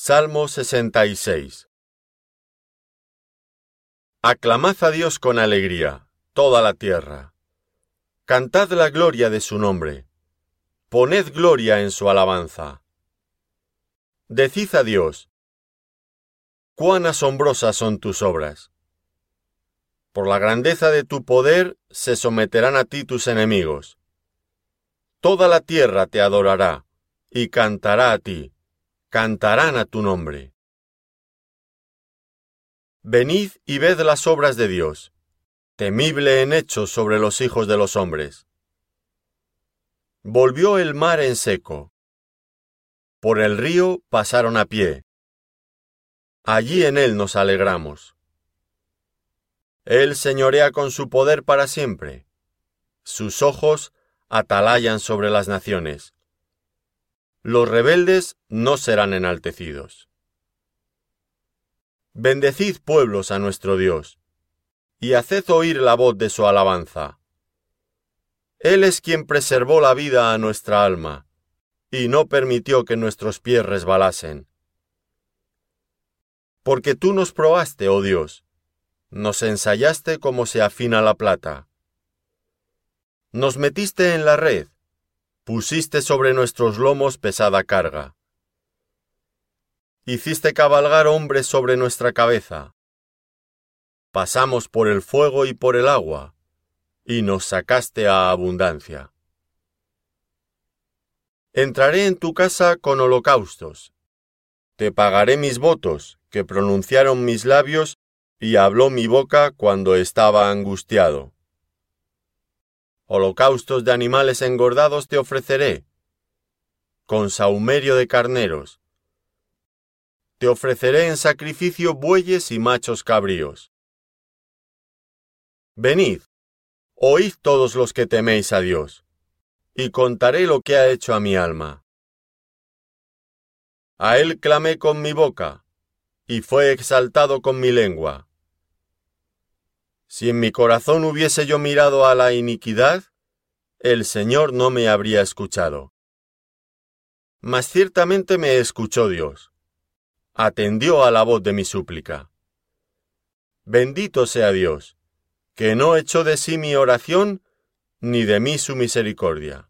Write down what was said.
Salmo 66 Aclamad a Dios con alegría, toda la tierra. Cantad la gloria de su nombre. Poned gloria en su alabanza. Decid a Dios, cuán asombrosas son tus obras. Por la grandeza de tu poder se someterán a ti tus enemigos. Toda la tierra te adorará y cantará a ti, cantarán a tu nombre. Venid y ved las obras de Dios, temible en hechos sobre los hijos de los hombres. Volvió el mar en seco. Por el río pasaron a pie. Allí en él nos alegramos. Él señorea con su poder para siempre. Sus ojos atalayan sobre las naciones. Los rebeldes no serán enaltecidos. Bendecid pueblos a nuestro Dios, y haced oír la voz de su alabanza. Él es quien preservó la vida a nuestra alma, y no permitió que nuestros pies resbalasen. Porque tú nos probaste, oh Dios, nos ensayaste como se afina la plata. Nos metiste en la red, pusiste sobre nuestros lomos pesada carga. Hiciste cabalgar hombres sobre nuestra cabeza. Pasamos por el fuego y por el agua, y nos sacaste a abundancia. Entraré en tu casa con holocaustos. Te pagaré mis votos, que pronunciaron mis labios, y habló mi boca cuando estaba angustiado. Holocaustos de animales engordados te ofreceré, con saumerio de carneros. Te ofreceré en sacrificio bueyes y machos cabríos. Venid, oíd todos los que teméis a Dios, y contaré lo que ha hecho a mi alma. A él clamé con mi boca, y fue exaltado con mi lengua. Si en mi corazón hubiese yo mirado a la iniquidad, el Señor no me habría escuchado. Mas ciertamente me escuchó Dios. Atendió a la voz de mi súplica. Bendito sea Dios, que no echó de sí mi oración, ni de mí su misericordia.